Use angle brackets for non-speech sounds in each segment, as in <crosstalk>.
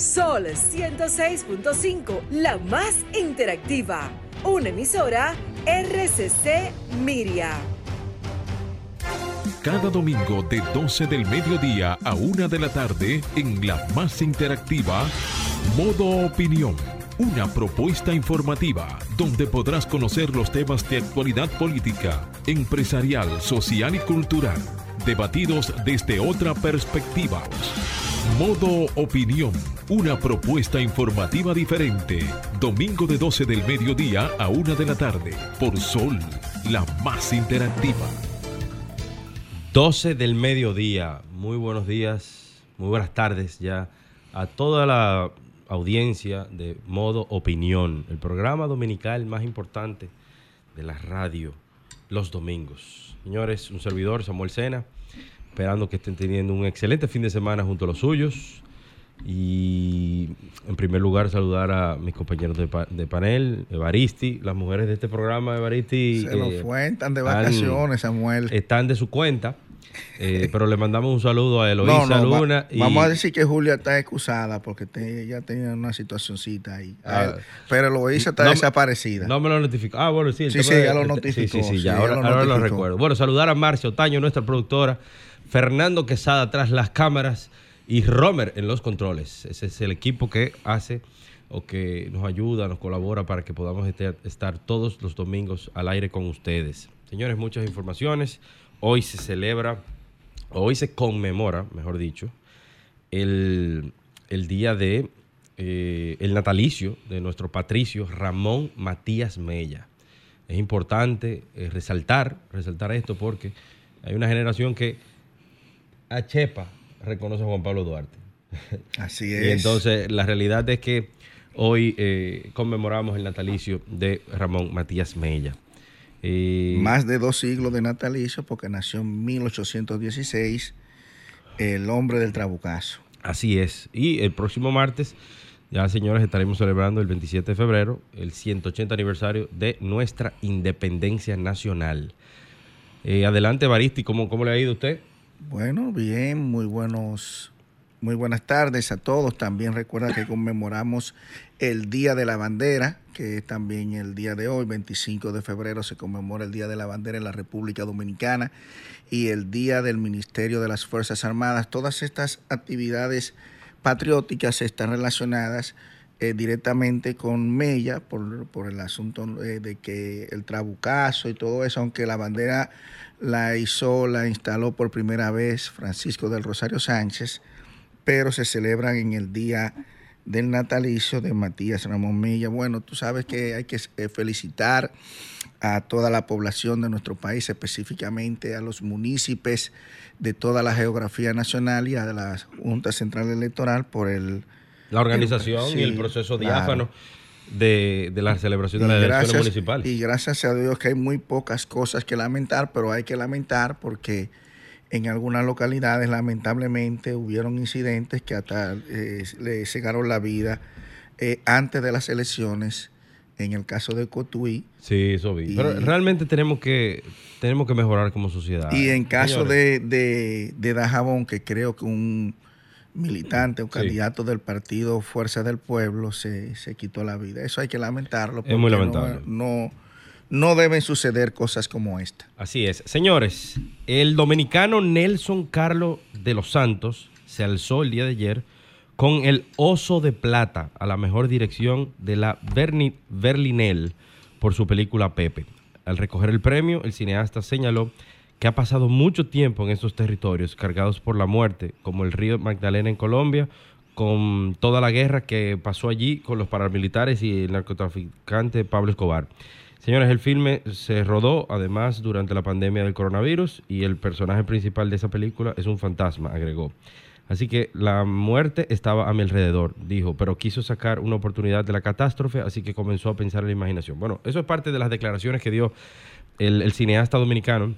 Sol 106.5, la más interactiva. Una emisora RCC Miria. Cada domingo de 12 del mediodía a 1 de la tarde en la más interactiva, Modo Opinión. Una propuesta informativa donde podrás conocer los temas de actualidad política, empresarial, social y cultural, debatidos desde otra perspectiva. Modo Opinión, una propuesta informativa diferente. Domingo de 12 del mediodía a 1 de la tarde, por Sol, la más interactiva. 12 del mediodía. Muy buenos días, muy buenas tardes ya a toda la audiencia de Modo Opinión, el programa dominical más importante de la radio los domingos. Señores, un servidor, Samuel Sena, esperando que estén teniendo un excelente fin de semana junto a los suyos. Y en primer lugar saludar a mis compañeros de, pa- de panel, Evaristi, las mujeres de este programa, Evaristi. Se nos eh, cuentan de vacaciones, Samuel. están de su cuenta, eh, <laughs> pero le mandamos un saludo a Eloísa Luna. y- Vamos a decir que Julia está excusada porque te- ella tenía una situacioncita ahí. Ah. pero Eloísa está No desaparecida. No me lo notificó. Ah, bueno, sí. Sí, tema sí, ya lo notificó, Sí, sí, ya, ahora, lo ahora lo recuerdo. Bueno, saludar a Marcia Otaño, nuestra productora, Fernando Quesada tras las cámaras y Romer en los controles. Ese es el equipo que hace o que nos ayuda, nos colabora para que podamos este- estar todos los domingos al aire con ustedes. Señores, muchas informaciones. Hoy se celebra, hoy se conmemora, mejor dicho, el, el día de eh, el natalicio de nuestro patricio Ramón Matías Mella. Es importante eh, resaltar, resaltar esto porque hay una generación que a Chepa reconoce a Juan Pablo Duarte. <laughs> Así es. Y entonces la realidad es que hoy eh, conmemoramos el natalicio de Ramón Matías Mella. Eh, Más de dos siglos de natalicio porque nació en 1816 el hombre del trabucazo. Así es. Y el próximo martes, ya señores, estaremos celebrando el 27 de febrero, el 180 aniversario de nuestra independencia nacional. Eh, adelante, Baristi, ¿cómo, ¿cómo le ha ido a usted? Bueno, bien, muy buenos, muy buenas tardes a todos. También recuerda que conmemoramos el Día de la Bandera, que es también el día de hoy, 25 de febrero, se conmemora el Día de la Bandera en la República Dominicana y el Día del Ministerio de las Fuerzas Armadas. Todas estas actividades patrióticas están relacionadas eh, directamente con Mella por, por el asunto eh, de que el trabucazo y todo eso, aunque la bandera la hizo, la instaló por primera vez Francisco del Rosario Sánchez, pero se celebran en el día del natalicio de Matías Ramón Mella. Bueno, tú sabes que hay que eh, felicitar a toda la población de nuestro país, específicamente a los municipios de toda la geografía nacional y a la Junta Central Electoral por el La organización Sí, y el proceso claro. diáfano de, de la celebración de las Y elecciones gracias- municipales. Y gracias a Dios que hay muy pocas cosas que lamentar, pero hay que lamentar porque en algunas localidades lamentablemente hubieron incidentes que hasta eh, le cegaron la vida eh, antes de las elecciones. En el caso de Cotuí, Sí, eso vi. Y- Pero realmente tenemos que, tenemos que mejorar como sociedad. Y en caso de, de, de Dajabón, que creo que un militante, un Sí. candidato del partido Fuerza del Pueblo se, se quitó la vida. Eso hay que lamentarlo. Es muy lamentable. No, no, no deben suceder cosas como esta. Así es. Señores, el dominicano Nelson Carlos de los Santos se alzó el día de ayer con el Oso de Plata a la mejor dirección de la Berni- Berlinel por su película Pepe. Al recoger el premio, el cineasta señaló que ha pasado mucho tiempo en estos territorios cargados por la muerte, como el río Magdalena en Colombia, con toda la guerra que pasó allí con los paramilitares y el narcotraficante Pablo Escobar. Señores, el filme se rodó además durante la pandemia del coronavirus y el personaje principal de esa película es un fantasma, agregó. Así que la muerte estaba a mi alrededor, dijo, pero quiso sacar una oportunidad de la catástrofe, así que comenzó a pensar en la imaginación. Bueno, eso es parte de las declaraciones que dio el, el cineasta dominicano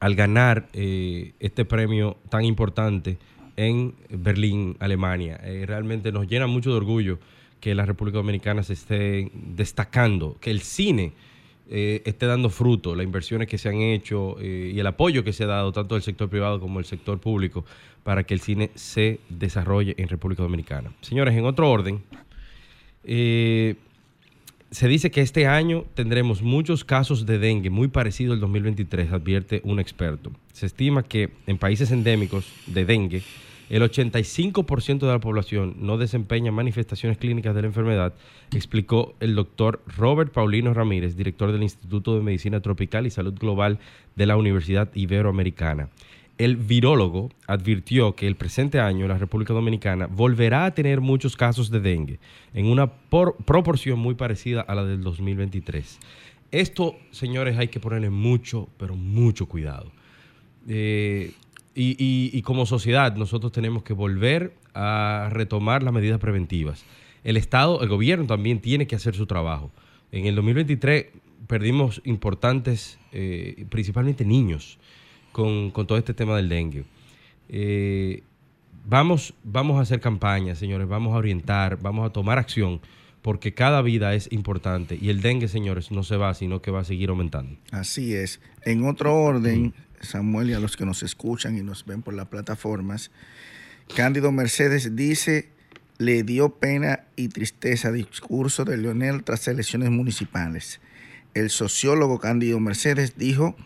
al ganar eh, este premio tan importante en Berlín, Alemania. Eh, realmente nos llena mucho de orgullo que la República Dominicana se esté destacando, que el cine eh, esté dando fruto, las inversiones que se han hecho y el apoyo que se ha dado tanto del sector privado como del sector público para que el cine se desarrolle en República Dominicana. Señores, en otro orden, se dice que este año tendremos muchos casos de dengue muy parecido al 2023, advierte un experto. Se estima que en países endémicos de dengue, el 85% de la población no desempeña manifestaciones clínicas de la enfermedad, explicó el doctor Robert Paulino Ramírez, director del Instituto de Medicina Tropical y Salud Global de la Universidad Iberoamericana. El virólogo advirtió que el presente año la República Dominicana volverá a tener muchos casos de dengue, en una proporción muy parecida a la del 2023. Esto, señores, hay que ponerle mucho, pero mucho cuidado. Eh, y, como sociedad nosotros tenemos que volver a retomar las medidas preventivas. El Estado, el gobierno también tiene que hacer su trabajo. En el 2023 perdimos importantes, eh, principalmente niños, con, todo este tema del dengue. Eh, vamos, vamos a hacer campañas, señores, vamos a orientar, vamos a tomar acción, porque cada vida es importante y el dengue, señores, no se va, sino que va a seguir aumentando. Así es. En otro orden, Samuel y a los que nos escuchan y nos ven por las plataformas. Cándido Mercedes dice, le dio pena y tristeza discurso de Leonel tras elecciones municipales. El sociólogo Cándido Mercedes dijo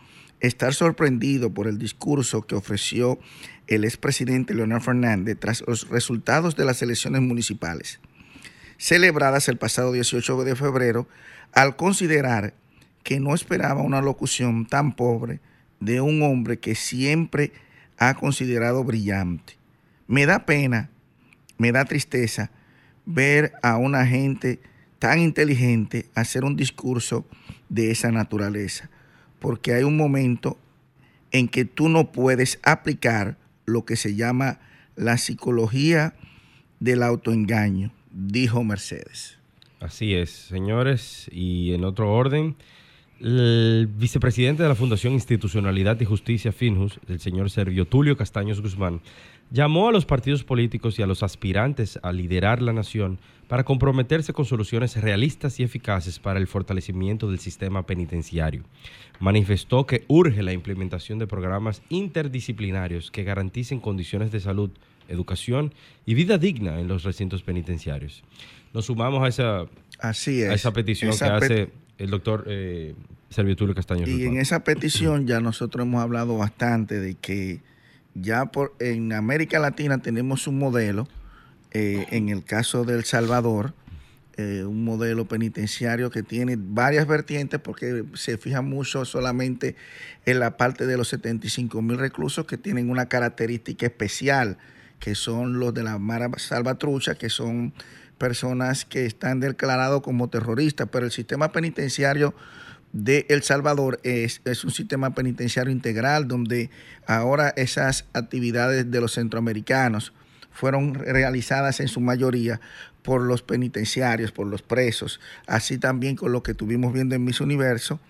estar sorprendido por el discurso que ofreció el expresidente Leonel Fernández tras los resultados de las elecciones municipales, celebradas el pasado 18 de febrero, al considerar que no esperaba una locución tan pobre de un hombre que siempre ha considerado brillante. Me da pena, me da tristeza ver a una gente tan inteligente hacer un discurso de esa naturaleza, porque hay un momento en que tú no puedes aplicar lo que se llama la psicología del autoengaño, dijo Mercedes. Así es, señores, y en otro orden, el vicepresidente de la Fundación Institucionalidad y Justicia Finjus, el señor Servio Tulio Castaños Guzmán, llamó a los partidos políticos y a los aspirantes a liderar la nación para comprometerse con soluciones realistas y eficaces para el fortalecimiento del sistema penitenciario. Manifestó que urge la implementación de programas interdisciplinarios que garanticen condiciones de salud, educación y vida digna en los recintos penitenciarios. Nos sumamos a esa, Así a esa petición que hace el doctor eh, Servitulio Castaño. Y en esa petición ya nosotros hemos hablado bastante de que ya por, en América Latina tenemos un modelo, eh, en el caso de El Salvador, eh, un modelo penitenciario que tiene varias vertientes porque se fija mucho solamente en la parte de los 75 mil reclusos que tienen una característica especial, que son los de la Mara Salvatrucha, que son personas que están declarados como terroristas, pero el sistema penitenciario de El Salvador es, es, un sistema penitenciario integral donde ahora esas actividades de los centroamericanos fueron realizadas en su mayoría por los penitenciarios, por los presos, así también con lo que estuvimos viendo en Miss Universo,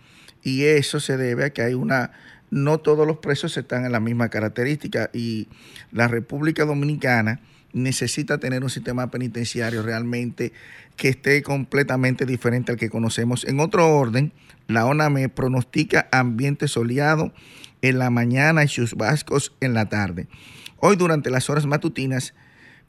y eso se debe a que hay una, no todos los presos están en la misma característica, y la República Dominicana necesita tener un sistema penitenciario realmente que esté completamente diferente al que conocemos. En otro orden, la ONAME pronostica ambiente soleado en la mañana y chubascos en la tarde. Hoy durante las horas matutinas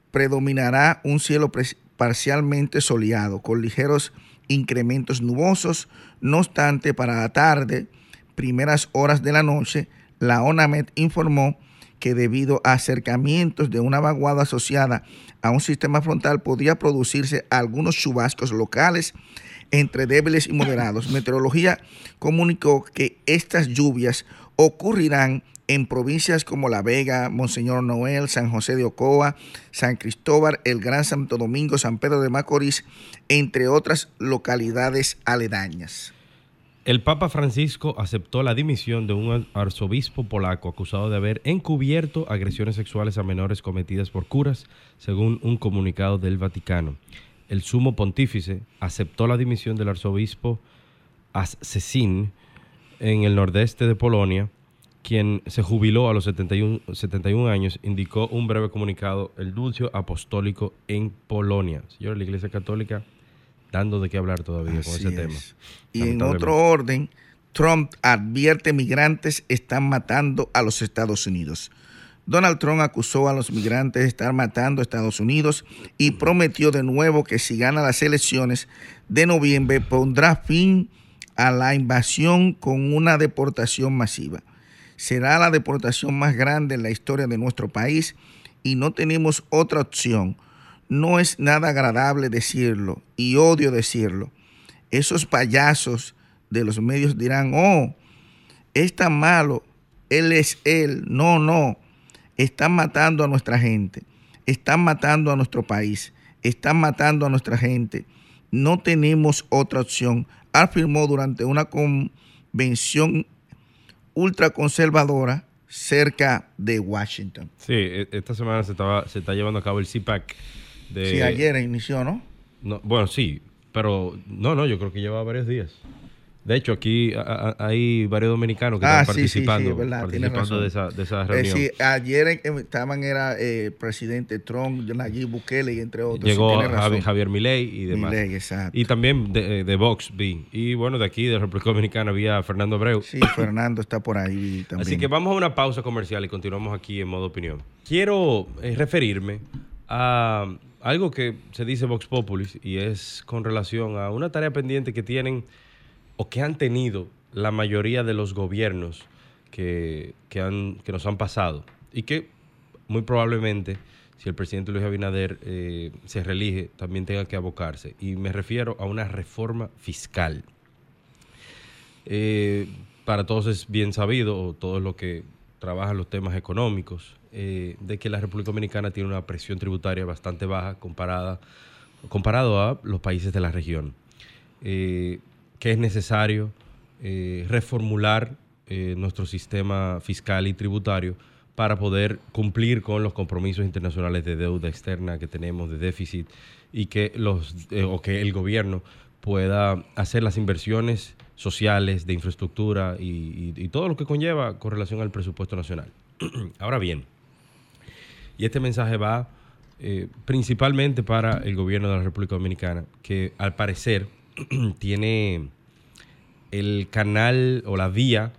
predominará un cielo parcialmente soleado con ligeros incrementos nubosos. No obstante, para la tarde, primeras horas de la noche, la ONAMED informó que debido a acercamientos de una vaguada asociada a un sistema frontal podría producirse algunos chubascos locales entre débiles y moderados. Meteorología comunicó que estas lluvias ocurrirán en provincias como La Vega, Monseñor Noel, San José de Ocoa, San Cristóbal, el Gran Santo Domingo, San Pedro de Macorís, entre otras localidades aledañas. El Papa Francisco aceptó la dimisión de un arzobispo polaco acusado de haber encubierto agresiones sexuales a menores cometidas por curas, según un comunicado del Vaticano. El sumo pontífice aceptó la dimisión del arzobispo Ascesin en el nordeste de Polonia, quien se jubiló a los 71, 71 años, indicó un breve comunicado el dulcio apostólico en Polonia. Señor, la Iglesia Católica dando de qué hablar todavía con ese tema. Y en otro orden, Trump advierte migrantes están matando a los Estados Unidos. Donald Trump acusó a los migrantes de estar matando a Estados Unidos y prometió de nuevo que si gana las elecciones de noviembre pondrá fin a la invasión con una deportación masiva. Será la deportación más grande en la historia de nuestro país y no tenemos otra opción. No es nada agradable decirlo y odio decirlo. Esos payasos de los medios dirán, oh, es tan malo, él es él. No, no están matando a nuestra gente, están matando a nuestro país, están matando a nuestra gente. No tenemos otra opción. Afirmó durante una convención ultraconservadora cerca de Washington. Sí, e, esta semana se, estaba, se está llevando a cabo el CPAC. De... Sí, ayer inició, ¿no? ¿no? Bueno, sí, pero no, no, yo creo que lleva varios días. De hecho, aquí hay varios dominicanos que están participando, de, esa, de esa reunión. sí, ayer estaban era el eh, presidente Trump, Nayib Bukele y entre otros. Llegó Javier, Milei y demás. Milei, exacto. Y también de, eh, de, Vox vi. Y bueno, de aquí, de República Dominicana, había Fernando Abreu. Sí, Fernando está por ahí también. Así que vamos a una pausa comercial y continuamos aquí en modo opinión. Quiero eh, referirme a algo que se dice Vox Populis y es con relación a una tarea pendiente que tienen o que han tenido la mayoría de los gobiernos que, han, que nos han pasado y que muy probablemente si el presidente Luis Abinader eh, se reelige también tenga que abocarse. Y me refiero a una reforma fiscal. Eh, para todos es bien sabido, o todos los que trabajan los temas económicos, eh, de que la República Dominicana tiene una presión tributaria bastante baja comparada, comparado a los países de la región que es necesario eh, reformular eh, nuestro sistema fiscal y tributario para poder cumplir con los compromisos internacionales de deuda externa que tenemos, de déficit, y que, los, eh, o que el gobierno pueda hacer las inversiones sociales, de infraestructura y, todo lo que conlleva con relación al presupuesto nacional. <clears throat> Ahora bien, y este mensaje va principalmente para el gobierno de la República Dominicana, que al parecer <clears throat> tiene el canal o la vía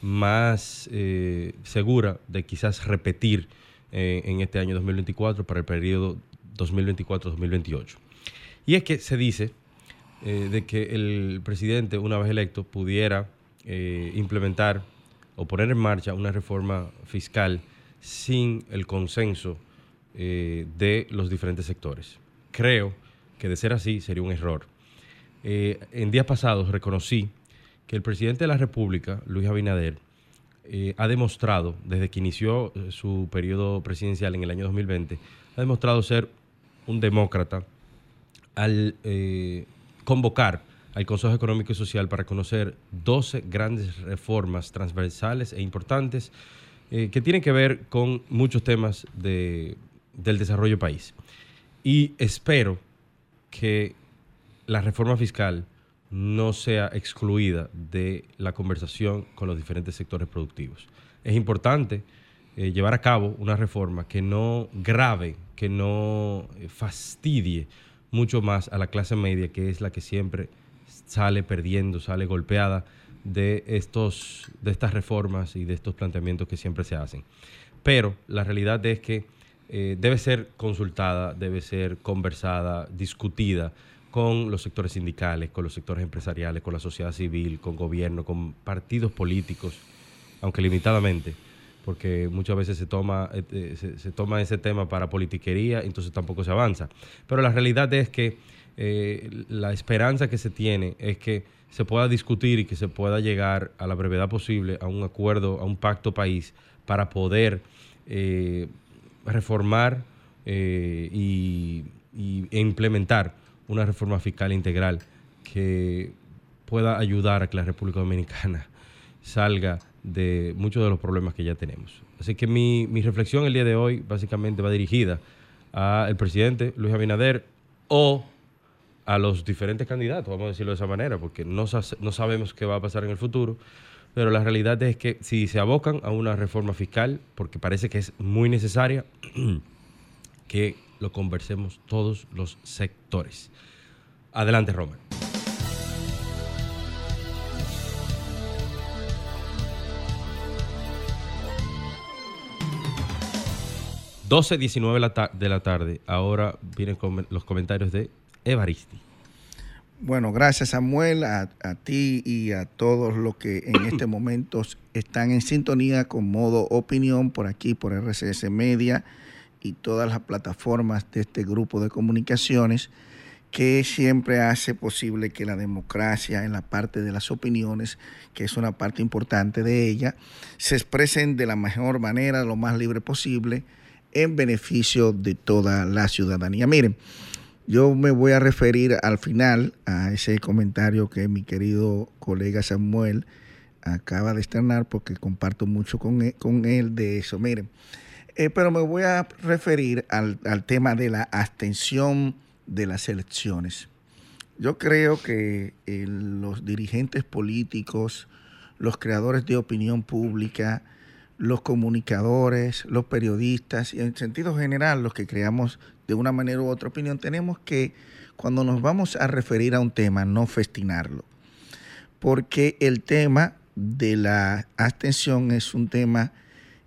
más eh, segura de quizás repetir eh, en este año 2024 para el periodo 2024-2028. Y es que se dice eh, de que el presidente, una vez electo, pudiera implementar o poner en marcha una reforma fiscal sin el consenso de los diferentes sectores. Creo que de ser así sería un error. En días pasados reconocí que el presidente de la República, Luis Abinader, eh, ha demostrado, desde que inició eh, su periodo presidencial en el año 2020, ha demostrado ser un demócrata al eh, convocar al Consejo Económico y Social para conocer 12 grandes reformas transversales e importantes que tienen que ver con muchos temas del desarrollo país. Y espero que la reforma fiscal no sea excluida de la conversación con los diferentes sectores productivos. Es importante eh, llevar a cabo una reforma que no grave, que no eh, fastidie mucho más a la clase media, que es la que siempre sale perdiendo, sale golpeada de, estos, de estas reformas y de estos planteamientos que siempre se hacen. Pero la realidad es que eh, debe ser consultada, debe ser conversada, discutida con los sectores sindicales, con los sectores empresariales, con la sociedad civil, con gobierno, con partidos políticos, aunque limitadamente, porque muchas veces se toma, eh, eh, se, toma ese tema para politiquería, entonces tampoco se avanza. Pero la realidad es que eh, la esperanza que se tiene es que se pueda discutir y que se pueda llegar a la brevedad posible a un acuerdo, a un pacto país para poder reformar y, implementar una reforma fiscal integral que pueda ayudar a que la República Dominicana <laughs> salga de muchos de los problemas que ya tenemos. Así que mi, reflexión el día de hoy básicamente va dirigida al presidente Luis Abinader o a los diferentes candidatos, vamos a decirlo de esa manera, porque no, no sabemos qué va a pasar en el futuro, pero la realidad es que si se abocan a una reforma fiscal, porque parece que es muy necesaria, <clears throat> que lo conversemos todos los sectores. Adelante, Roman. 12.19 de la tarde. Ahora vienen los comentarios de Evaristi. Bueno, gracias Samuel, a, ti y a todos los que en este momento están en sintonía con modo opinión por aquí, por RCS Media y todas las plataformas de este grupo de comunicaciones que siempre hace posible que la democracia en la parte de las opiniones, que es una parte importante de ella, se expresen de la mejor manera, lo más libre posible, en beneficio de toda la ciudadanía. Miren, yo me voy a referir al final a ese comentario que mi querido colega Samuel acaba de externar porque comparto mucho con él, con él de eso. Miren, eh, pero me voy a referir al, al tema de la abstención de las elecciones. Yo creo que eh, los dirigentes políticos, los creadores de opinión pública, los comunicadores, los periodistas y en sentido general los que creamos de una manera u otra opinión, tenemos que cuando nos vamos a referir a un tema no festinarlo, porque el tema de la abstención es un tema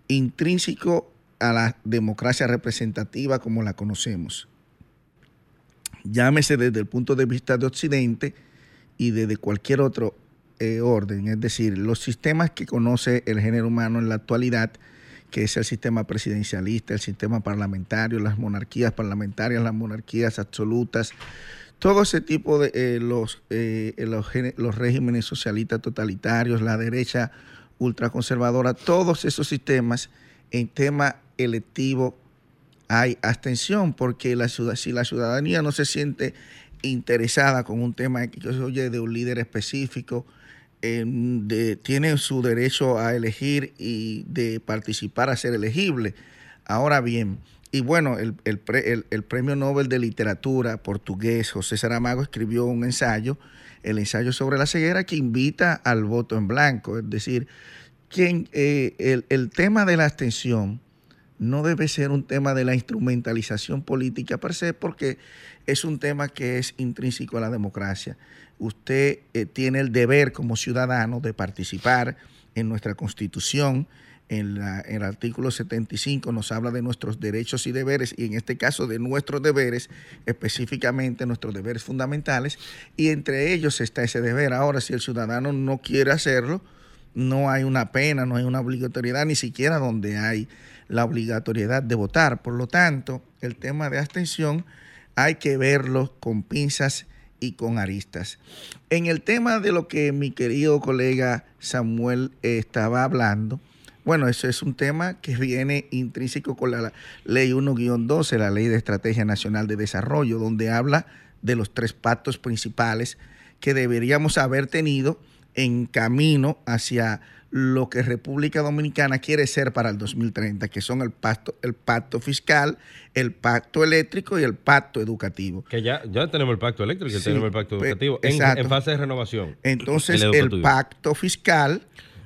intrínseco a la democracia representativa como la conocemos. Llámese desde el punto de vista de Occidente y desde cualquier otro eh, orden, es decir, los sistemas que conoce el género humano en la actualidad, que es el sistema presidencialista, el sistema parlamentario, las monarquías parlamentarias, las monarquías absolutas, todo ese tipo de eh, los, eh, los, los regímenes socialistas totalitarios, la derecha ultraconservadora, todos esos sistemas en tema electivo hay abstención, porque la, si la ciudadanía no se siente interesada con un tema que se oye de un líder específico, tiene su derecho a elegir y de participar a ser elegible. Ahora bien, y bueno, el, el, Premio Nobel de Literatura portugués José Saramago escribió un ensayo, el ensayo sobre la ceguera, que invita al voto en blanco. Es decir, quien, eh, el, tema de la abstención no debe ser un tema de la instrumentalización política per se, porque es un tema que es intrínseco a la democracia usted eh, tiene el deber como ciudadano de participar en nuestra constitución. En, el artículo 75 nos habla de nuestros derechos y deberes, y en este caso de nuestros deberes, específicamente nuestros deberes fundamentales, y entre ellos está ese deber. Ahora, si el ciudadano no quiere hacerlo, no hay una pena, no hay una obligatoriedad, ni siquiera donde hay la obligatoriedad de votar. Por lo tanto, el tema de abstención hay que verlo con pinzas y con aristas. En el tema de lo que mi querido colega Samuel estaba hablando, bueno, eso es un tema que viene intrínseco con la ley 1-12, la ley de Estrategia Nacional de Desarrollo, donde habla de los tres pactos principales que deberíamos haber tenido en camino hacia lo que República Dominicana quiere ser para el 2030, que son el pacto, el pacto fiscal, el pacto eléctrico y el pacto educativo. Que ya, ya tenemos el pacto eléctrico y tenemos el pacto pues, educativo en, fase de renovación. Entonces, el, pacto fiscal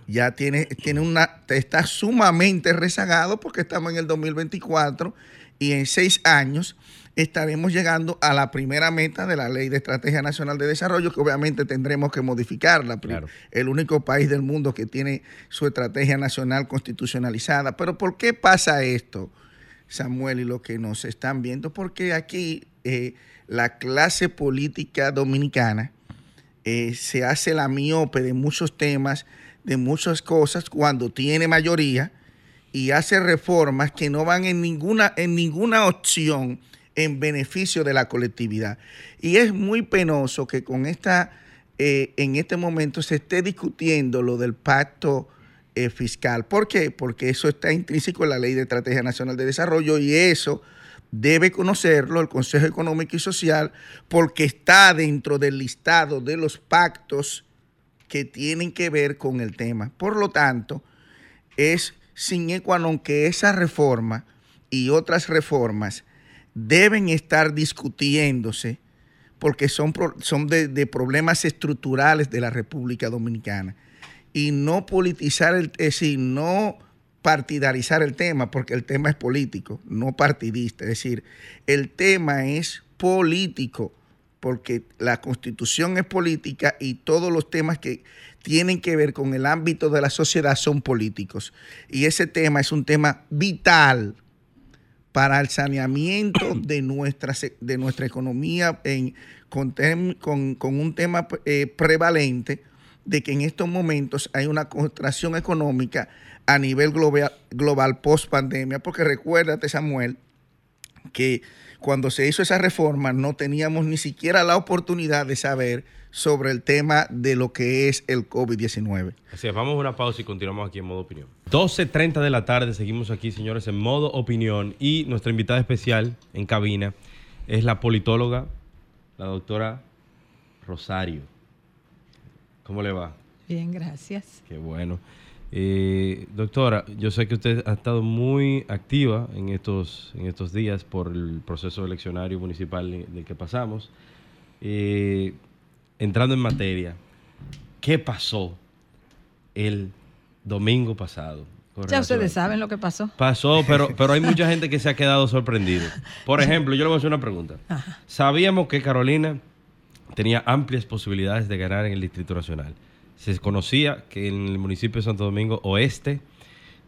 ya tiene, tiene una, está sumamente rezagado porque estamos en el 2024 y en seis años estaremos llegando a la primera meta de la Ley de Estrategia Nacional de Desarrollo, que obviamente tendremos que modificarla. El único país del mundo que tiene su estrategia nacional constitucionalizada. Pero ¿por qué pasa esto, Samuel, y lo que nos están viendo? Porque aquí eh, la clase política dominicana eh, se hace la miope de muchos temas, de muchas cosas, cuando tiene mayoría y hace reformas que no van en ninguna, en ninguna opción en beneficio de la colectividad. Y es muy penoso que con esta, eh, en este momento se esté discutiendo lo del pacto eh, fiscal. ¿Por qué? Porque eso está intrínseco en la Ley de Estrategia Nacional de Desarrollo y eso debe conocerlo el Consejo Económico y Social porque está dentro del listado de los pactos que tienen que ver con el tema. Por lo tanto, es sin ecuanon que esa reforma y otras reformas deben estar discutiéndose porque son, son de, problemas estructurales de la República Dominicana y no politizar, el, es decir, no partidarizar el tema, porque el tema es político, no partidista. Es decir, el tema es político porque la constitución es política y todos los temas que tienen que ver con el ámbito de la sociedad son políticos. Y ese tema es un tema vital para el saneamiento <clears throat> de nuestra, de nuestra economía en, con, un tema eh, prevalente de que en estos momentos hay una contracción económica a nivel global, global post pandemia, porque recuérdate Samuel que cuando se hizo esa reforma no teníamos ni siquiera la oportunidad de saber sobre el tema de lo que es el COVID-19. Así es, vamos a una pausa y continuamos aquí en modo opinión. 12.30 de la tarde, seguimos aquí, señores, en modo opinión y nuestra invitada especial en cabina es la politóloga, la doctora Rosario. ¿Cómo le va? Bien, gracias. Qué bueno. Eh, doctora, yo sé que usted ha estado muy activa en estos, en estos días por el proceso eleccionario municipal del que pasamos. Eh, entrando en materia, ¿qué pasó el domingo pasado? Ya ustedes saben lo que pasó. Pasó, pero, pero hay mucha gente que se ha <laughs> quedado sorprendido. Por ejemplo, yo le voy a hacer una pregunta. Sabíamos que Carolina tenía amplias posibilidades de ganar en el Distrito Nacional se conocía que en el municipio de Santo Domingo Oeste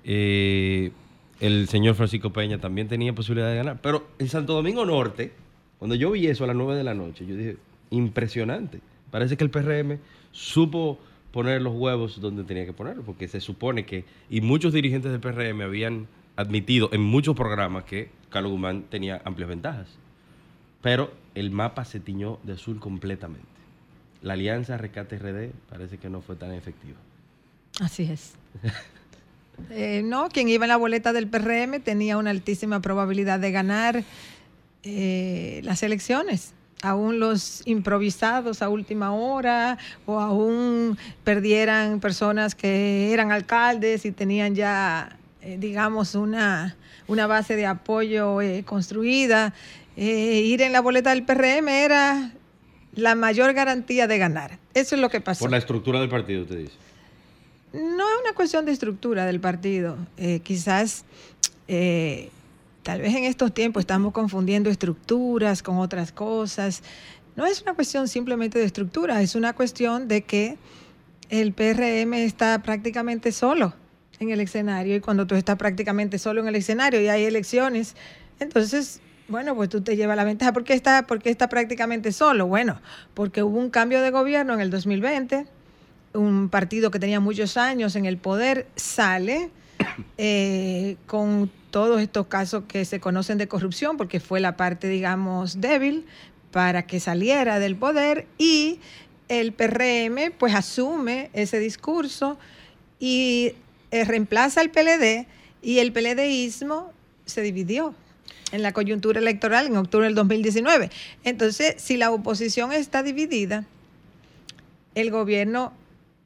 eh, el señor Francisco Peña también tenía posibilidad de ganar. Pero en Santo Domingo Norte, cuando yo vi eso a las 9 de la noche, yo dije, impresionante. Parece que el PRM supo poner los huevos donde tenía que ponerlos, porque se supone que, y muchos dirigentes del PRM habían admitido en muchos programas que Carlos Guzmán tenía amplias ventajas. Pero el mapa se tiñó de azul completamente la alianza Rescate RD parece que no fue tan efectiva. Así es. <laughs> Eh, no, quien iba en la boleta del PRM tenía una altísima probabilidad de ganar eh, las elecciones. Aún los improvisados a última hora o aún perdieran personas que eran alcaldes y tenían ya, eh, digamos, una, una base de apoyo construida. ir en la boleta del PRM era la mayor garantía de ganar. Eso es lo que pasó. Por la estructura del partido, usted dice. No es una cuestión de estructura del partido. Eh, quizás, eh, tal vez en estos tiempos estamos confundiendo estructuras con otras cosas. No es una cuestión simplemente de estructura, es una cuestión de que el PRM está prácticamente solo en el escenario y cuando tú estás prácticamente solo en el escenario y hay elecciones, entonces bueno, pues tú te llevas la ventaja. ¿Por qué está, porque está prácticamente solo? Bueno, porque hubo un cambio de gobierno en el 2020, un partido que tenía muchos años en el poder sale <coughs> eh, con todos estos casos que se conocen de corrupción, porque fue la parte, digamos, débil para que saliera del poder y el PRM pues asume ese discurso y eh, reemplaza al PLD y el PLDismo se dividió en la coyuntura electoral en octubre del 2019. Entonces, si la oposición está dividida, el gobierno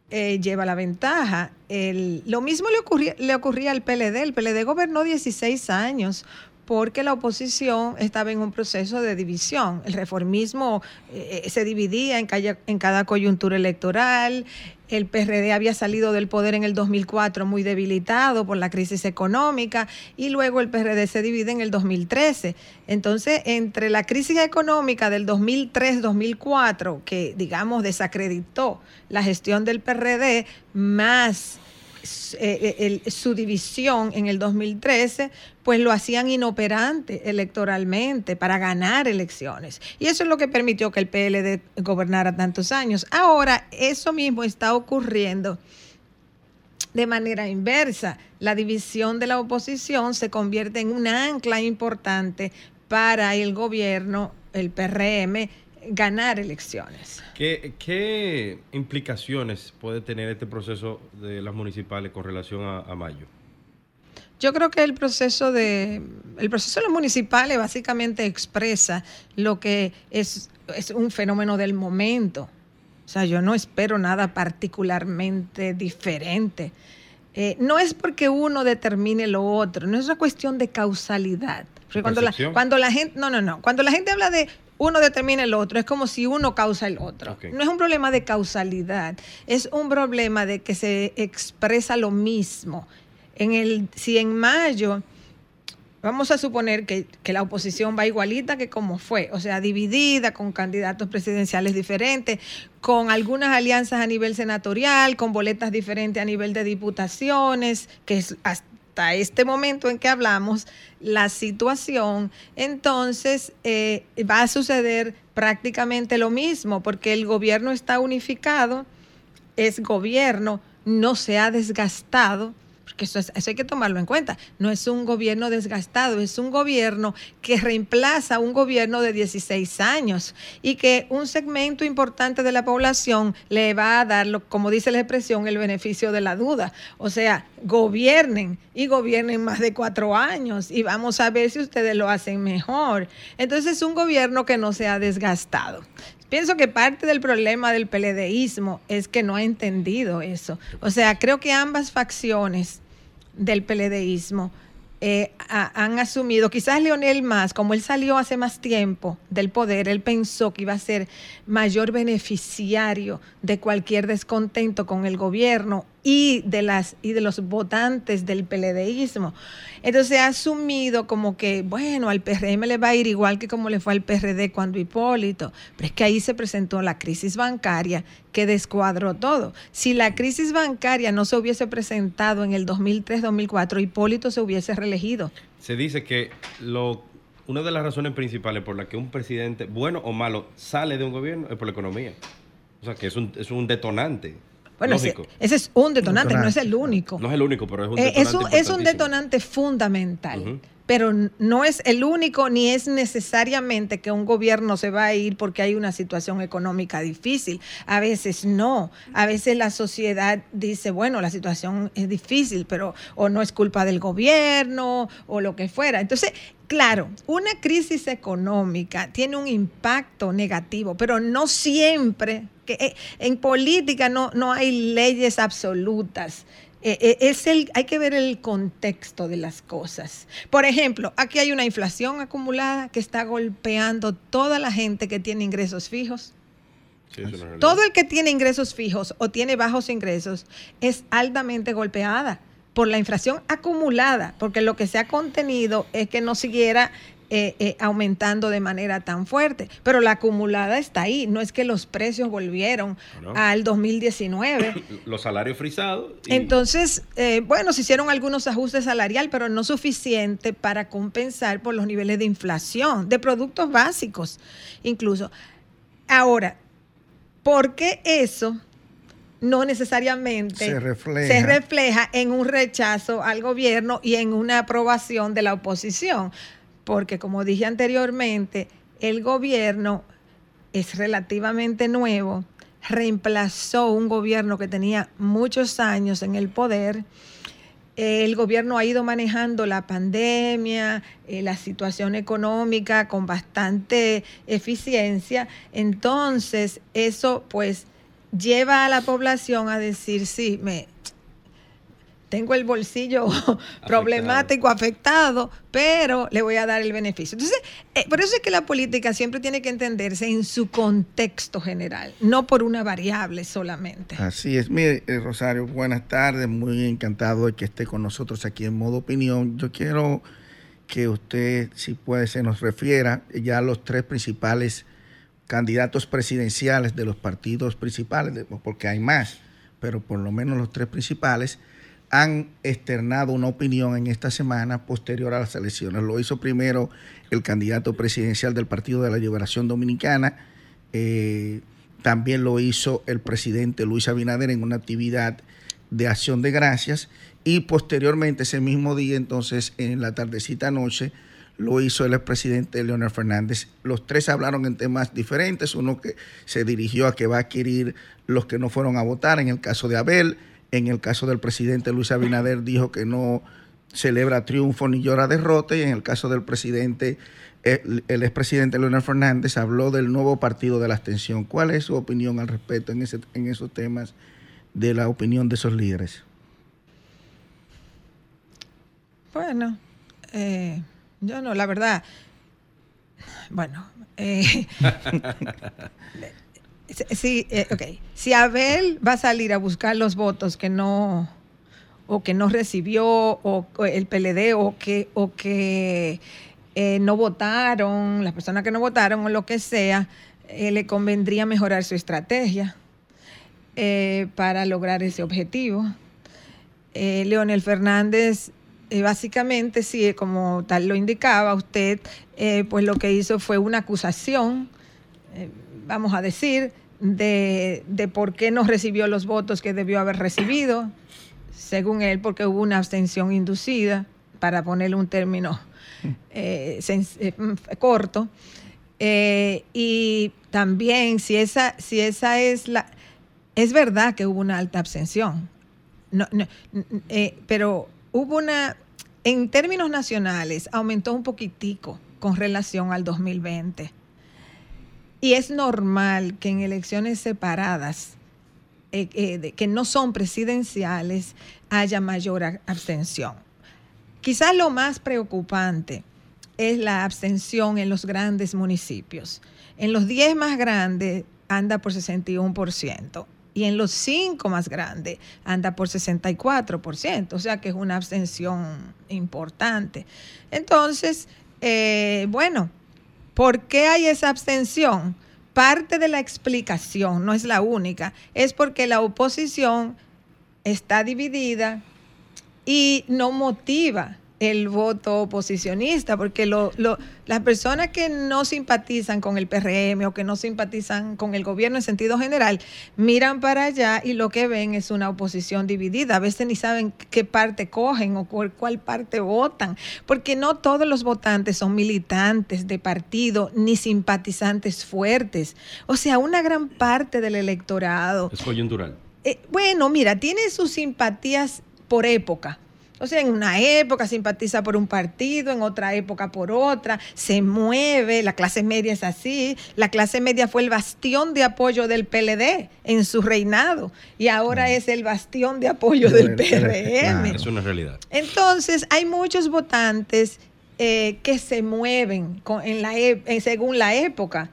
eh, lleva la ventaja. lo mismo le ocurría, le ocurría al PLD. El PLD gobernó 16 años porque la oposición estaba en un proceso de división. El reformismo eh, se dividía en, en cada coyuntura electoral, el PRD había salido del poder en el 2004 muy debilitado por la crisis económica y luego el PRD se divide en el 2013. Entonces, entre la crisis económica del 2003-2004, que digamos desacreditó la gestión del PRD, más eh, eh, su división en el 2013, pues lo hacían inoperante electoralmente para ganar elecciones. Y eso es lo que permitió que el PLD gobernara tantos años. Ahora, eso mismo está ocurriendo de manera inversa. La división de la oposición se convierte en un ancla importante para el gobierno, el PRM, ganar elecciones. ¿Qué, implicaciones puede tener este proceso de las municipales con relación a, mayo? Yo creo que el proceso de el proceso de las municipales básicamente expresa lo que es, es un fenómeno del momento. O sea, yo no espero nada particularmente diferente. Eh, no es porque uno determine lo otro, no es una cuestión de causalidad. cuando la, cuando la gente, no, no, no, cuando la gente habla de uno determina el otro, es como si uno causa el otro. No es un problema de causalidad, es un problema de que se expresa lo mismo. En el, si en mayo vamos a suponer que, que, la oposición va igualita que como fue, o sea, dividida, con candidatos presidenciales diferentes, con algunas alianzas a nivel senatorial, con boletas diferentes a nivel de diputaciones, que es hasta este momento en que hablamos la situación, entonces eh, va a suceder prácticamente lo mismo, porque el gobierno está unificado, es gobierno, no se ha desgastado, porque eso, hay que tomarlo en cuenta. No es un gobierno desgastado, es un gobierno que reemplaza un gobierno de 16 años y que un segmento importante de la población le va a dar, como dice la expresión, el beneficio de la duda. O sea, gobiernen y gobiernen más de cuatro años y vamos a ver si ustedes lo hacen mejor. Entonces, es un gobierno que no se ha desgastado. Pienso que parte del problema del peledeísmo es que no ha entendido eso. O sea, creo que ambas facciones del peledeísmo eh, han asumido, quizás Leonel más, como él salió hace más tiempo del poder, él pensó que iba a ser mayor beneficiario de cualquier descontento con el gobierno y de las y de los votantes del PLDismo. Entonces ha asumido como que, bueno, al PRM le va a ir igual que como le fue al PRD cuando Hipólito, pero es que ahí se presentó la crisis bancaria que descuadró todo. Si la crisis bancaria no se hubiese presentado en el 2003-2004, Hipólito se hubiese reelegido. Se dice que lo una de las razones principales por las que un presidente, bueno o malo, sale de un gobierno es por la economía. O sea, que es un, es un detonante. Bueno, ese, es un detonante, no es el único. No es el único, pero es un eh, detonante. es, un, detonante fundamental. Pero no es el único ni es necesariamente que un gobierno se va a ir porque hay una situación económica difícil. A veces no. A veces la sociedad dice, bueno, la situación es difícil, pero o no es culpa del gobierno o lo que fuera. Entonces, Claro, una crisis económica tiene un impacto negativo, pero no siempre, eh, en política no, no hay leyes absolutas. Eh, eh, es el, hay que ver el contexto de las cosas. Por ejemplo, aquí hay una inflación acumulada que está golpeando toda la gente que tiene ingresos fijos. Todo el que tiene ingresos fijos o tiene bajos ingresos es altamente golpeada por la inflación acumulada, porque lo que se ha contenido es que no siguiera eh, eh, aumentando de manera tan fuerte. Pero la acumulada está ahí, no es que los precios volvieron al 2019. <coughs> Los salarios frisados. Entonces, eh, bueno, se hicieron algunos ajustes salarial, pero no suficiente para compensar por los niveles de inflación, de productos básicos incluso. Ahora, ¿por qué eso? no necesariamente se refleja. se refleja. en un rechazo al gobierno y en una aprobación de la oposición. Porque como dije anteriormente, el gobierno es relativamente nuevo, reemplazó un gobierno que tenía muchos años en el poder. El gobierno ha ido manejando la pandemia, eh, la situación económica con bastante eficiencia. Entonces, eso pues lleva a la población a decir, sí, me tengo el bolsillo <laughs> problemático, afectado, pero le voy a dar el beneficio. Entonces, eh, por eso es que la política siempre tiene que entenderse en su contexto general, no por una variable solamente. Así es. Mire, eh, Rosario, buenas tardes, muy encantado de que esté con nosotros aquí en modo opinión. Yo quiero que usted, si puede, se nos refiera ya a los tres principales candidatos presidenciales de los partidos principales, porque hay más, pero por lo menos los tres principales, han externado una opinión en esta semana posterior a las elecciones. Lo hizo primero el candidato presidencial del Partido de la Liberación Dominicana, eh, también lo hizo el presidente Luis Abinader en una actividad de acción de gracias y posteriormente ese mismo día, entonces en la tardecita noche, lo hizo el expresidente Leonel Fernández. Los tres hablaron en temas diferentes, uno que se dirigió a que va a adquirir los que no fueron a votar, en el caso de Abel, en el caso del presidente Luis Abinader dijo que no celebra triunfo ni llora derrota, y en el caso del presidente, el, expresidente Leonel Fernández habló del nuevo partido de la abstención. ¿Cuál es su opinión al respecto en, ese, en esos temas de la opinión de esos líderes? Bueno, eh, yo no, la verdad. Bueno, eh, <laughs> <laughs> sí, eh, ok. Si Abel va a salir a buscar los votos que no, o que no recibió, o, el PLD, o que, o que eh, no votaron, las personas que no votaron o lo que sea, eh, le convendría mejorar su estrategia para lograr ese objetivo. Leonel Fernández, básicamente, sí, como tal lo indicaba usted, pues lo que hizo fue una acusación, vamos a decir, de, de por qué no recibió los votos que debió haber recibido, según él, porque hubo una abstención inducida, para ponerle un término <laughs> eh, eh, mm, corto. Eh, y también, si esa, si esa es la... Es verdad que hubo una alta abstención, no, pero hubo una... En términos nacionales, aumentó un poquitico con relación al 2020. Y es normal que en elecciones separadas, que no son presidenciales, haya mayor abstención. Quizás lo más preocupante es la abstención en los grandes municipios. En los 10 más grandes anda por 61% y en los 5 más grandes anda por 64%, o sea que es una abstención importante. Entonces, eh, bueno, ¿por qué hay esa abstención? Parte de la explicación, no es la única, es porque la oposición está dividida y no motiva el voto oposicionista, porque lo, las personas que no simpatizan con el PRM o que no simpatizan con el gobierno en sentido general, miran para allá y lo que ven es una oposición dividida. A veces ni saben qué parte cogen o cuál, cuál parte votan, porque no todos los votantes son militantes de partido ni simpatizantes fuertes. O sea, una gran parte del electorado. Es coyuntural. Eh, bueno, mira, tiene sus simpatías por época. O sea, en una época simpatiza por un partido, en otra época por otra, se mueve, la clase media es así, la clase media fue el bastión de apoyo del PLD en su reinado y ahora es el bastión de apoyo del PRM. Es una realidad. Entonces, hay muchos votantes eh, que se mueven en la, según la época.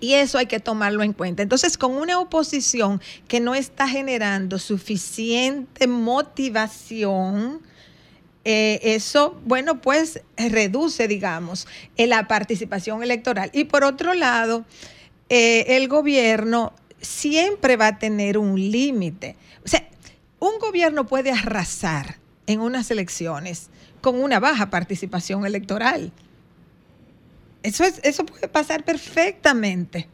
Y eso hay que tomarlo en cuenta. Entonces, con una oposición que no está generando suficiente motivación, eh, eso, bueno, pues reduce, digamos, la participación electoral. Y por otro lado, eh, el gobierno siempre va a tener un límite. O sea, un gobierno puede arrasar en unas elecciones con una baja participación electoral. Eso, es, eso puede pasar perfectamente.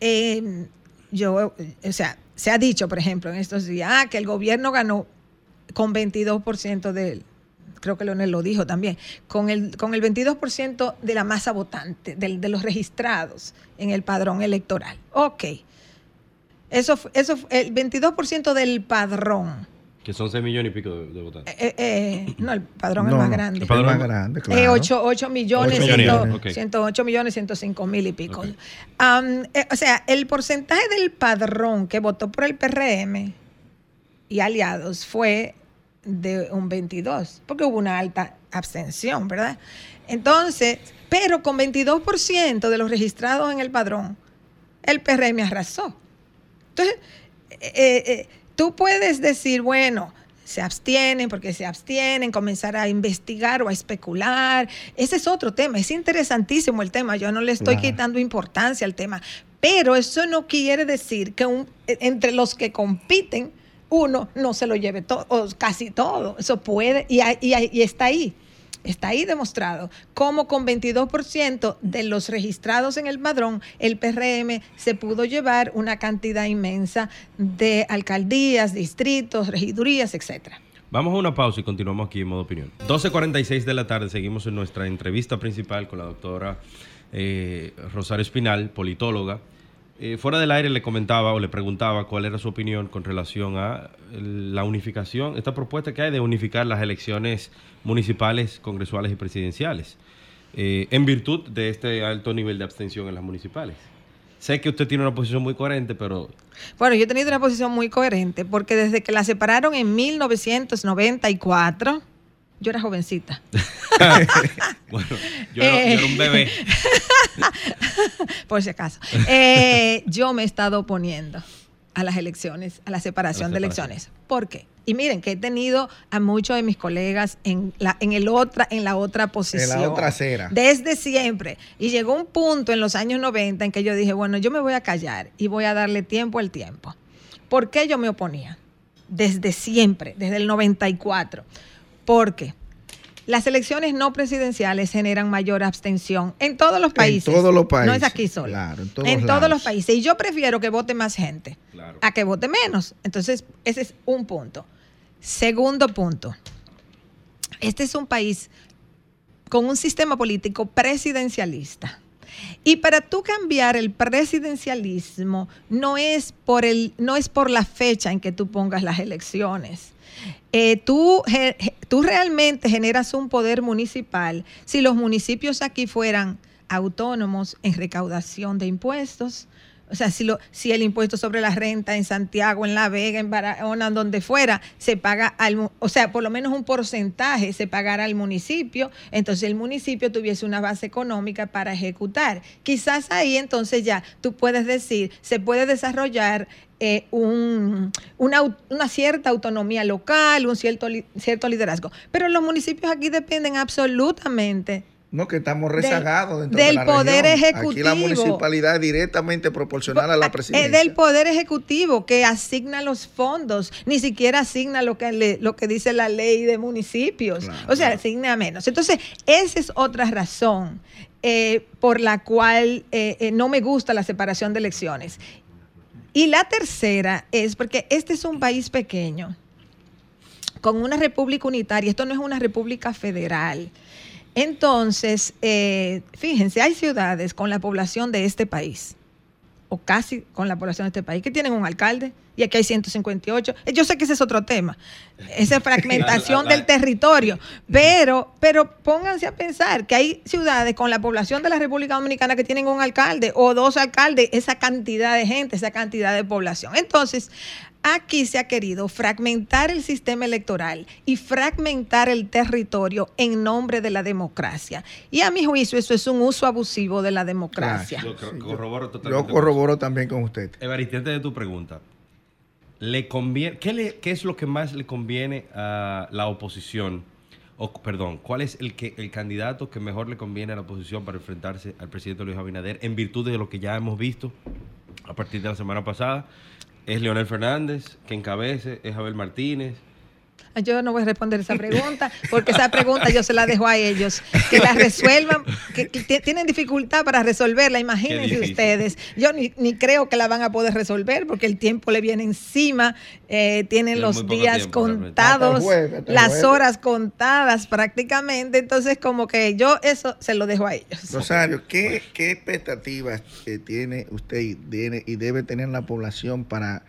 Eh, yo, o sea, se ha dicho, por ejemplo, en estos días, ah, que el gobierno ganó con 22% del, creo que Leonel lo dijo también, con el, con el 22% de la masa votante, de, de los registrados en el padrón electoral. Ok. Eso, eso, el 22% del padrón que son 6 millones y pico de, votantes. Eh, eh, no, el padrón es más grande. El padrón es más grande, claro. 8, 8 millones, 108 millones, 105 mil y pico. Eh, o sea, el porcentaje del padrón que votó por el PRM y aliados fue de un 22, porque hubo una alta abstención, ¿verdad? Entonces, pero con 22% de los registrados en el padrón, el PRM arrasó. Entonces, eh, eh, Tú puedes decir, bueno, se abstienen porque se abstienen, comenzar a investigar o a especular. Ese es otro tema, es interesantísimo el tema, yo no le estoy quitando importancia al tema, pero eso no quiere decir que un, entre los que compiten uno no se lo lleve todo, o casi todo, eso puede, y, y está ahí. Está ahí demostrado cómo con 22% de los registrados en el padrón, el PRM se pudo llevar una cantidad inmensa de alcaldías, distritos, regidurías, etcétera. Vamos a una pausa y continuamos aquí en modo opinión. 12.46 de la tarde, seguimos en nuestra entrevista principal con la doctora eh, Rosario Espinal, politóloga. Eh, fuera del aire le comentaba o le preguntaba cuál era su opinión con relación a la unificación, esta propuesta que hay de unificar las elecciones municipales, congresuales y presidenciales, eh, en virtud de este alto nivel de abstención en las municipales. Sé que usted tiene una posición muy coherente, pero... Bueno, yo he tenido una posición muy coherente porque desde que la separaron en 1994 yo era jovencita. <laughs> bueno, yo, era, un bebé. <laughs> Por si acaso. Eh, yo me he estado oponiendo a las elecciones, a la separación de elecciones. ¿Por qué? Y miren que he tenido a muchos de mis colegas en la, en el otra, en la otra posición. En la otra acera. Desde siempre. Y llegó un punto en los años 90 en que yo dije, bueno, yo me voy a callar y voy a darle tiempo al tiempo. ¿Por qué yo me oponía? Desde siempre, desde el 94. Porque las elecciones no presidenciales generan mayor abstención en todos los países. En todos los países. No es aquí solo. Claro, en todos, en todos lados. los países. Y yo prefiero que vote más gente Claro. a que vote menos. Entonces, ese es un punto. Segundo punto. Este es un país con un sistema político presidencialista. Y para tú cambiar el presidencialismo no es por el no es por la fecha en que tú pongas las elecciones. Eh, tú, tú realmente generas un poder municipal si los municipios aquí fueran autónomos en recaudación de impuestos. O sea, si, lo, si el impuesto sobre la renta en Santiago, en La Vega, en Barahona, donde fuera, se paga al, o sea, por lo menos un porcentaje se pagara al municipio, entonces el municipio tuviese una base económica para ejecutar. Quizás ahí entonces ya tú puedes decir, se puede desarrollar eh, un- una, cierta autonomía local, un cierto, li- cierto liderazgo. Pero los municipios aquí dependen absolutamente No, que estamos Del- rezagados dentro del de la poder región. Aquí la ejecutivo. municipalidad es directamente proporcional a la Es presidencia. del poder ejecutivo que asigna los fondos, ni siquiera asigna lo que le- lo que dice la ley de municipios, Claro. o sea, asigna menos. Entonces, esa es otra razón eh, por la cual eh, eh, no me gusta la separación de elecciones. Y la tercera es porque este es un país pequeño, con una república unitaria, esto no es una república federal. Entonces, eh, fíjense, hay ciudades con la población de este país, o casi con la población de este país, que tienen un alcalde, y aquí hay 158. Eh, Yo sé que ese es otro tema, esa fragmentación <laughs> La- la- del territorio, pero, pero pónganse a pensar que hay ciudades con la población de la República Dominicana que tienen un alcalde o dos alcaldes, esa cantidad de gente, esa cantidad de población. Entonces, Aquí se ha querido fragmentar el sistema electoral y fragmentar el territorio en nombre de la democracia. Y a mi juicio eso es un uso abusivo de la democracia. Yo cor- corroboro Yo totalmente. corroboro también con usted. Evaristo, antes de tu pregunta, ¿le conviene, qué, le- ¿qué es lo que más le conviene a la oposición? O, perdón, ¿cuál es el, que, el candidato que mejor le conviene a la oposición para enfrentarse al presidente Luis Abinader en virtud de lo que ya hemos visto a partir de la semana pasada? Es Leonel Fernández, que encabece, es Abel Martínez. Yo no voy a responder esa pregunta, porque esa pregunta yo se la dejo a ellos, que la resuelvan, que, que ti- tienen dificultad para resolverla, imagínense ustedes. Yo ni, ni creo que la van a poder resolver, porque el tiempo le viene encima, eh, tienen los días tiempo, contados, jueves, las horas contadas prácticamente, entonces como que yo eso se lo dejo a ellos. Rosario, ¿qué, qué expectativas tiene usted y, tiene- y debe tener la población para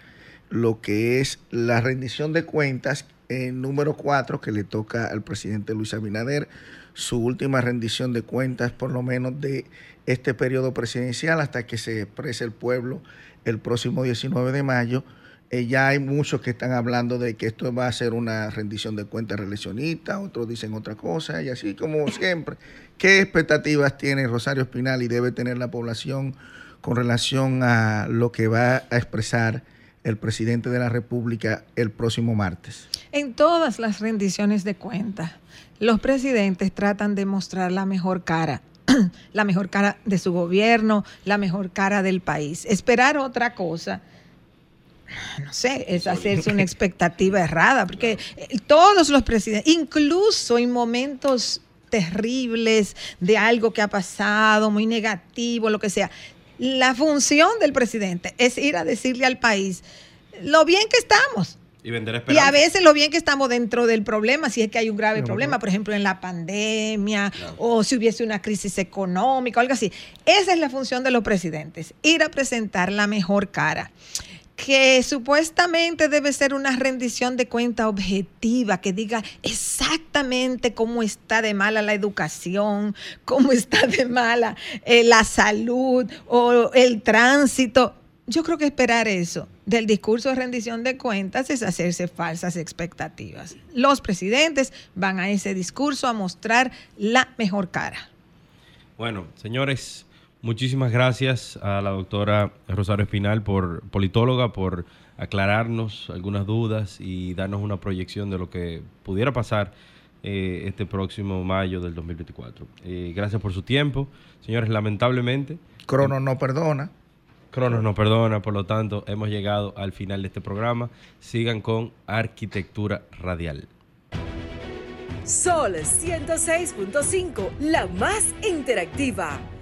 lo que es la rendición de cuentas en número 4 que le toca al presidente Luis Abinader, su última rendición de cuentas por lo menos de este periodo presidencial hasta que se exprese el pueblo el próximo 19 de mayo? Eh, ya hay muchos que están hablando de que esto va a ser una rendición de cuentas reeleccionista, otros dicen otra cosa, y así como <coughs> siempre. ¿Qué expectativas tiene Rosario Espinal y debe tener la población con relación a lo que va a expresar el presidente de la República el próximo martes? En todas las rendiciones de cuentas, los presidentes tratan de mostrar la mejor cara, <clears throat> la mejor cara de su gobierno, la mejor cara del país. Esperar otra cosa, no sé, es hacerse una expectativa errada, porque eh, todos los presidentes, incluso en momentos terribles de algo que ha pasado, muy negativo, lo que sea, la función del presidente es ir a decirle al país lo bien que estamos. Y vender Y esperanza. a veces lo bien que estamos dentro del problema, si es que hay un grave problema, por ejemplo, en la pandemia o si hubiese una crisis económica o algo así. Esa es la función de los presidentes, ir a presentar la mejor cara que supuestamente debe ser una rendición de cuenta objetiva, que diga exactamente cómo está de mala la educación, cómo está de mala eh, la salud o el tránsito. Yo creo que esperar eso del discurso de rendición de cuentas es hacerse falsas expectativas. Los presidentes van a ese discurso a mostrar la mejor cara. Bueno, señores, Muchísimas gracias a la doctora Rosario Espinal, por politóloga, por aclararnos algunas dudas y darnos una proyección de lo que pudiera pasar eh, este próximo mayo del 2024. Eh, gracias por su tiempo. Señores, lamentablemente... Cronos no perdona. Cronos no perdona, por lo tanto, hemos llegado al final de este programa. Sigan con Arquitectura Radial. Sol 106.5, la más interactiva.